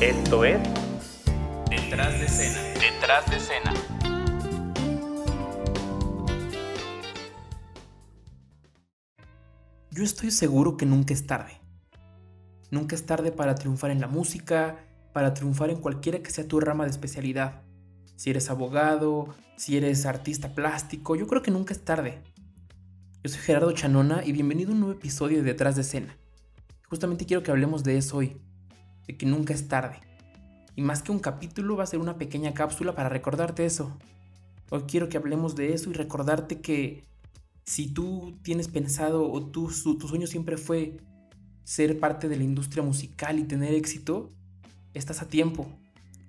Esto es Detrás de escena. Detrás de escena. Yo estoy seguro que nunca es tarde. Nunca es tarde para triunfar en la música, para triunfar en cualquiera que sea tu rama de especialidad. Si eres abogado, si eres artista plástico, yo creo que nunca es tarde. Yo soy Gerardo Chanona y bienvenido a un nuevo episodio de Detrás de Escena. Justamente quiero que hablemos de eso hoy, que nunca es tarde. Y más que un capítulo va a ser una pequeña cápsula para recordarte eso. Hoy quiero que hablemos de eso y recordarte que si tú tienes pensado o tu sueño siempre fue ser parte de la industria musical y tener éxito, estás a tiempo.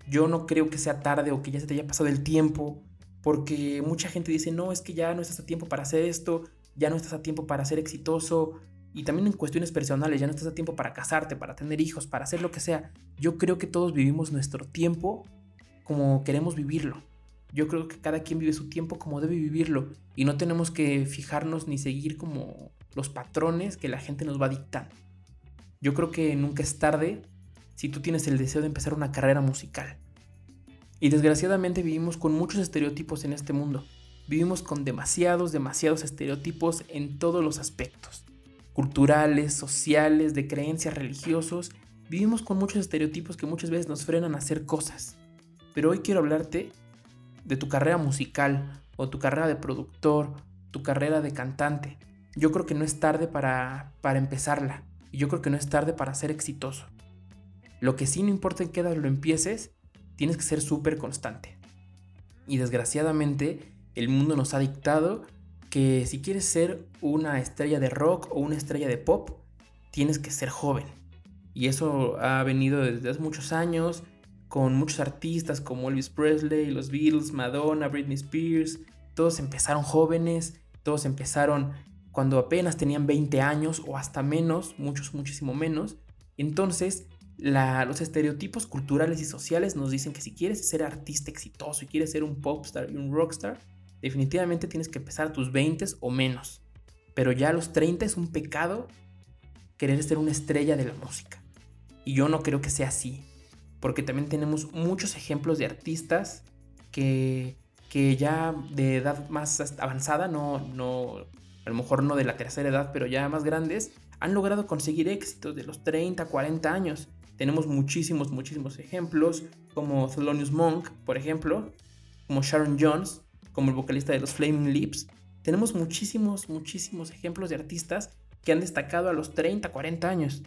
Yo no creo que sea tarde o que ya se te haya pasado el tiempo, porque mucha gente dice, no, es que ya no estás a tiempo para hacer esto, ya no estás a tiempo para ser exitoso, y también en cuestiones personales, ya no estás a tiempo para casarte, para tener hijos, para hacer lo que sea. Yo creo que todos vivimos nuestro tiempo como queremos vivirlo. Yo creo que cada quien vive su tiempo como debe vivirlo y no tenemos que fijarnos ni seguir como los patrones que la gente nos va dictando. Yo creo que nunca es tarde si tú tienes el deseo de empezar una carrera musical. Y desgraciadamente vivimos con muchos estereotipos en este mundo. Vivimos con demasiados, demasiados estereotipos en todos los aspectos culturales, sociales, de creencias religiosos, vivimos con muchos estereotipos que muchas veces nos frenan a hacer cosas. Pero hoy quiero hablarte de tu carrera musical o tu carrera de productor, tu carrera de cantante. Yo creo que no es tarde para, para empezarla y yo creo que no es tarde para ser exitoso. Lo que sí no importa en qué edad lo empieces, tienes que ser súper constante. Y desgraciadamente el mundo nos ha dictado que si quieres ser una estrella de rock o una estrella de pop, tienes que ser joven. Y eso ha venido desde hace muchos años con muchos artistas como Elvis Presley, los Beatles, Madonna, Britney Spears. Todos empezaron jóvenes, todos empezaron cuando apenas tenían 20 años o hasta menos, muchos muchísimo menos. Entonces, los estereotipos culturales y sociales nos dicen que si quieres ser artista exitoso y quieres ser un popstar y un rockstar, definitivamente tienes que empezar a tus 20 o menos. Pero ya a los 30 es un pecado querer ser una estrella de la música. Y yo no creo que sea así. Porque también tenemos muchos ejemplos de artistas que, que ya de edad más avanzada, no, no, a lo mejor no de la tercera edad, pero ya más grandes, han logrado conseguir éxitos de los 30, 40 años. Tenemos muchísimos, muchísimos ejemplos, como Thelonious Monk, por ejemplo, como Sharon Jones, como el vocalista de los Flaming Lips. Tenemos muchísimos, muchísimos ejemplos de artistas que han destacado a los 30, 40 años.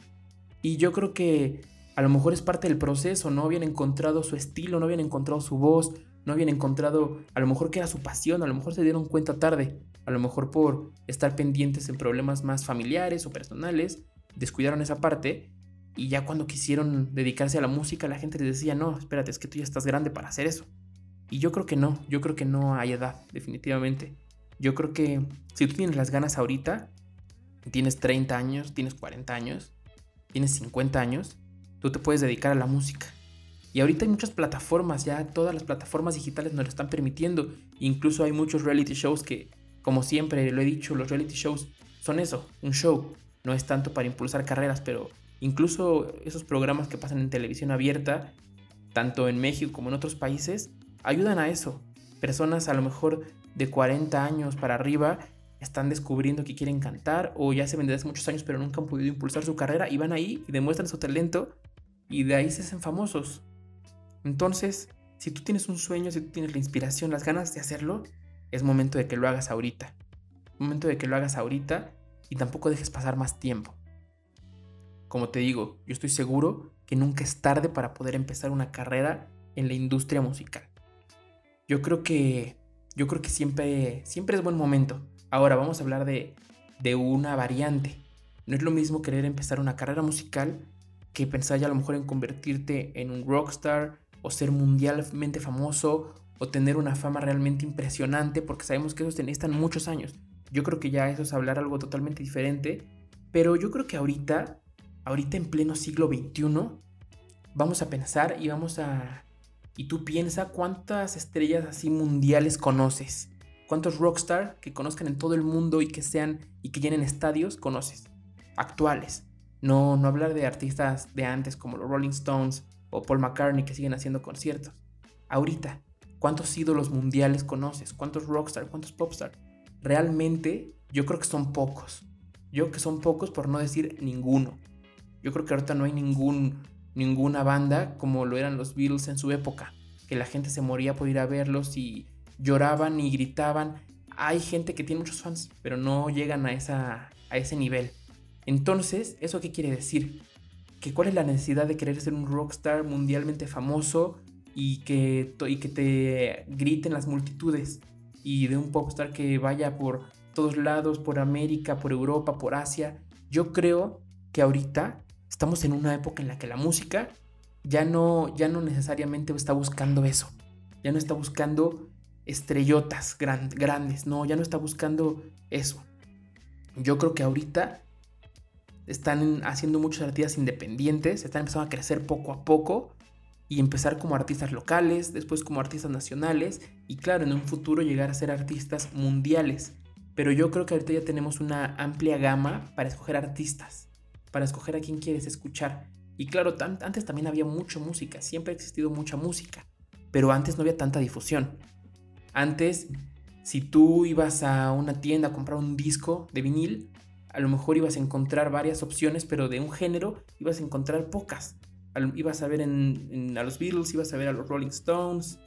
Y yo creo que a lo mejor es parte del proceso, no habían encontrado su estilo, no habían encontrado su voz, no habían encontrado a lo mejor que era su pasión, a lo mejor se dieron cuenta tarde, a lo mejor por estar pendientes en problemas más familiares o personales, descuidaron esa parte y ya cuando quisieron dedicarse a la música la gente les decía, no, espérate, es que tú ya estás grande para hacer eso. Y yo creo que no, yo creo que no hay edad, definitivamente. Yo creo que si tú tienes las ganas ahorita, tienes 30 años, tienes 40 años, tienes 50 años, tú te puedes dedicar a la música. Y ahorita hay muchas plataformas, ya todas las plataformas digitales nos lo están permitiendo. Incluso hay muchos reality shows que, como siempre lo he dicho, los reality shows son eso, un show. No es tanto para impulsar carreras, pero incluso esos programas que pasan en televisión abierta, tanto en México como en otros países, ayudan a eso. Personas a lo mejor de 40 años para arriba están descubriendo que quieren cantar o ya se ven desde hace muchos años pero nunca han podido impulsar su carrera y van ahí y demuestran su talento y de ahí se hacen famosos. Entonces, si tú tienes un sueño, si tú tienes la inspiración, las ganas de hacerlo, es momento de que lo hagas ahorita. Momento de que lo hagas ahorita y tampoco dejes pasar más tiempo. Como te digo, yo estoy seguro que nunca es tarde para poder empezar una carrera en la industria musical yo creo que, yo creo que siempre, siempre es buen momento. Ahora vamos a hablar de, de una variante. No es lo mismo querer empezar una carrera musical que pensar ya a lo mejor en convertirte en un rockstar o ser mundialmente famoso o tener una fama realmente impresionante porque sabemos que eso se necesitan muchos años. Yo creo que ya eso es hablar algo totalmente diferente, pero yo creo que ahorita, ahorita en pleno siglo XXI, vamos a pensar y vamos a, y tú piensa cuántas estrellas así mundiales conoces. ¿Cuántos rockstar que conozcan en todo el mundo y que sean y que llenen estadios conoces? Actuales. No, no hablar de artistas de antes como los Rolling Stones o Paul McCartney que siguen haciendo conciertos. Ahorita, ¿cuántos ídolos mundiales conoces? ¿Cuántos rockstar? ¿Cuántos popstar? Realmente yo creo que son pocos. Yo creo que son pocos por no decir ninguno. Yo creo que ahorita no hay ningún, ninguna banda como lo eran los Beatles en su época, que la gente se moría por ir a verlos y lloraban y gritaban. Hay gente que tiene muchos fans, pero no llegan a, esa, a ese nivel. Entonces, ¿eso qué quiere decir? Que cuál es la necesidad de querer ser un rockstar mundialmente famoso y que, y que te griten las multitudes y de un popstar que vaya por todos lados, por América, por Europa, por Asia. Yo creo que ahorita estamos en una época en la que la música ya no, ya no necesariamente está buscando eso. Ya no está buscando estrellotas grandes, no, ya no está buscando eso. Yo creo que ahorita están haciendo muchos artistas independientes, están empezando a crecer poco a poco y empezar como artistas locales, después como artistas nacionales y claro, en un futuro llegar a ser artistas mundiales. Pero yo creo que ahorita ya tenemos una amplia gama para escoger artistas, para escoger a quién quieres escuchar. Y claro, antes también había mucha música, siempre ha existido mucha música, pero antes no había tanta difusión. Antes, si tú ibas a una tienda a comprar un disco de vinil, a lo mejor ibas a encontrar varias opciones, pero de un género ibas a encontrar pocas. Ibas a ver a los Beatles, ibas a ver a los Rolling Stones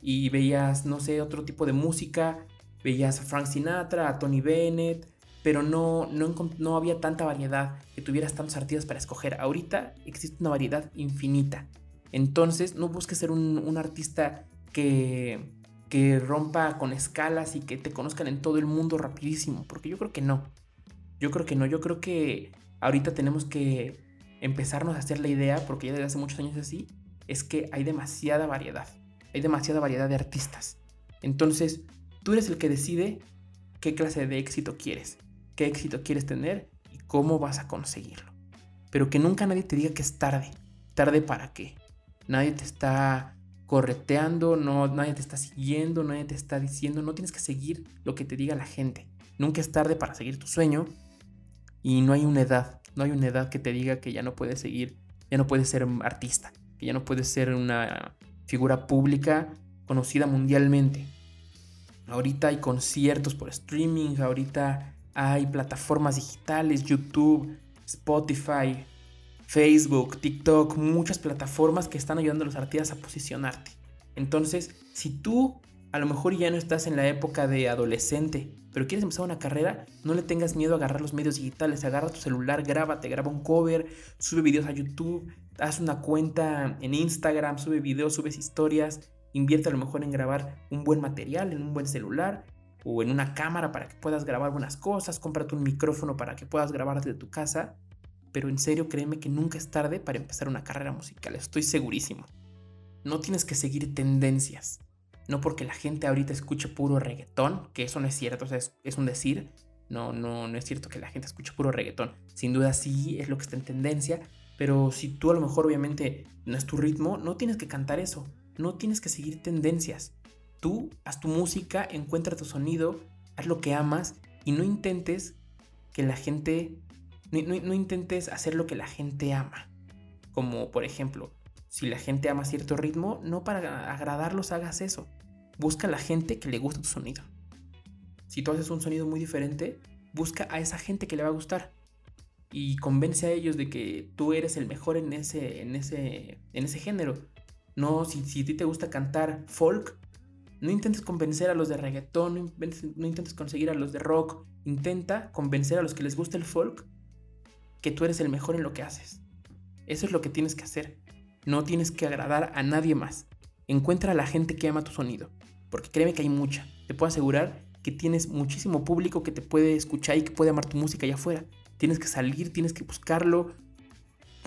y veías, no sé, otro tipo de música. Veías a Frank Sinatra, a Tony Bennett, pero no, no, no había tanta variedad que tuvieras tantos artistas para escoger. Ahorita existe una variedad infinita. Entonces, no busques ser un, un artista que, que rompa con escalas y que te conozcan en todo el mundo rapidísimo, porque yo creo que no. Yo creo que no, yo creo que ahorita tenemos que empezarnos a hacer la idea, porque ya desde hace muchos años es así, es que hay demasiada variedad, hay demasiada variedad de artistas. Entonces, tú eres el que decide qué clase de éxito quieres, qué éxito quieres tener y cómo vas a conseguirlo. Pero que nunca nadie te diga que es tarde. ¿Tarde para qué? Nadie te está correteando, no, nadie te está siguiendo, nadie te está diciendo, no tienes que seguir lo que te diga la gente. Nunca es tarde para seguir tu sueño y no hay una edad, no hay una edad que te diga que ya no puedes seguir, ya no puedes ser artista, que ya no puedes ser una figura pública conocida mundialmente. Ahorita hay conciertos por streaming, ahorita hay plataformas digitales, YouTube, Spotify, Facebook, TikTok, muchas plataformas que están ayudando a los artistas a posicionarte. Entonces, si tú a lo mejor ya no estás en la época de adolescente, pero quieres empezar una carrera, no le tengas miedo a agarrar los medios digitales, agarra tu celular, grábate, graba un cover, sube videos a YouTube, haz una cuenta en Instagram, sube videos, subes historias, invierte a lo mejor en grabar un buen material, en un buen celular o en una cámara para que puedas grabar buenas cosas, cómprate un micrófono para que puedas grabar desde tu casa pero en serio créeme que nunca es tarde para empezar una carrera musical, estoy segurísimo. No tienes que seguir tendencias, no porque la gente ahorita escuche puro reggaetón, que eso no es cierto, o sea, es, un decir, no, no, no es cierto que la gente escuche puro reggaetón, sin duda sí es lo que está en tendencia, pero si tú a lo mejor obviamente no es tu ritmo, no tienes que cantar eso, no tienes que seguir tendencias. Tú haz tu música, encuentra tu sonido, haz lo que amas y no intentes que la gente no, intentes hacer lo que la gente ama. Como por ejemplo, si la gente ama cierto ritmo, no para agradarlos hagas eso. Busca a la gente que le guste tu sonido. Si tú haces un sonido muy diferente, busca a esa gente que le va a gustar. Y convence a ellos de que tú eres el mejor en ese, en ese, en ese género. No, si, si a ti te gusta cantar folk, no intentes convencer a los de reggaetón, no intentes conseguir a los de rock. Intenta convencer a los que les gusta el folk que tú eres el mejor en lo que haces. Eso es lo que tienes que hacer. No tienes que agradar a nadie más. Encuentra a la gente que ama tu sonido. Porque créeme que hay mucha. Te puedo asegurar que tienes muchísimo público que te puede escuchar y que puede amar tu música allá afuera. Tienes que salir, tienes que buscarlo.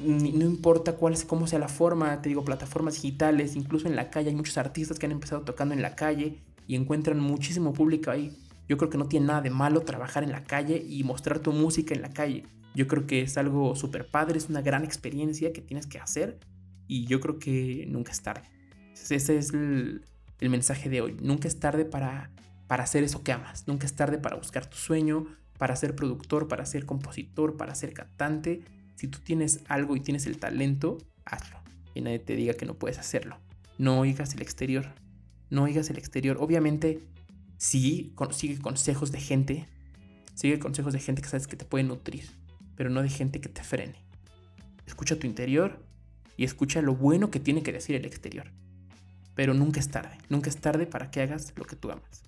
No importa cuál, cómo sea la forma, te digo, plataformas digitales, incluso en la calle hay muchos artistas que han empezado tocando en la calle y encuentran muchísimo público ahí. Yo creo que no tiene nada de malo trabajar en la calle y mostrar tu música en la calle. Yo creo que es algo súper padre, es una gran experiencia que tienes que hacer y yo creo que nunca es tarde. Ese es el, mensaje de hoy. Nunca es tarde para, para hacer eso que amas. Nunca es tarde para buscar tu sueño, para ser productor, para ser compositor, para ser cantante. Si tú tienes algo y tienes el talento, hazlo. y nadie te diga que no puedes hacerlo. No oigas el exterior. No oigas el exterior. Obviamente, sí, sigue consejos de gente. Sigue consejos de gente que sabes que te puede nutrir, pero no de gente que te frene. Escucha tu interior y escucha lo bueno que tiene que decir el exterior. Pero nunca es tarde. Nunca es tarde para que hagas lo que tú amas.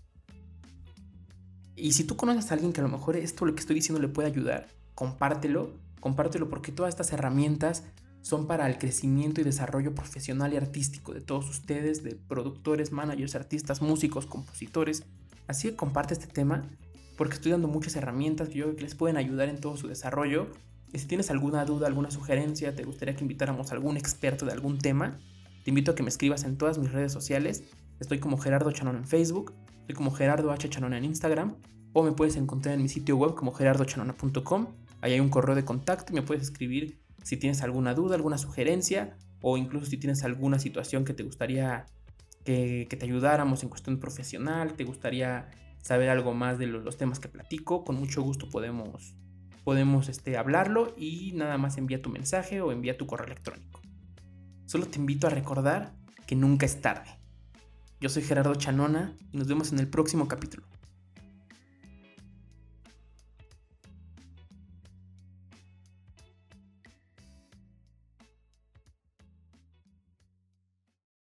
Y si tú conoces a alguien que a lo mejor esto lo que estoy diciendo le puede ayudar, compártelo, compártelo porque todas estas herramientas son para el crecimiento y desarrollo profesional y artístico de todos ustedes, de productores, managers, artistas, músicos, compositores. Así que comparte este tema porque estoy dando muchas herramientas que yo creo que les pueden ayudar en todo su desarrollo. Y si tienes alguna duda, alguna sugerencia, te gustaría que invitáramos a algún experto de algún tema, te invito a que me escribas en todas mis redes sociales. Estoy como Gerardo Chanón en Facebook, estoy como Gerardo H. Chanón en Instagram, o me puedes encontrar en mi sitio web como gerardochanona.com. Ahí hay un correo de contacto y me puedes escribir si tienes alguna duda, alguna sugerencia o incluso si tienes alguna situación que te gustaría que, te ayudáramos en cuestión profesional, te gustaría saber algo más de los, temas que platico, con mucho gusto podemos, podemos este, hablarlo y nada más envía tu mensaje o envía tu correo electrónico. Solo te invito a recordar que nunca es tarde. Yo soy Gerardo Chanona y nos vemos en el próximo capítulo.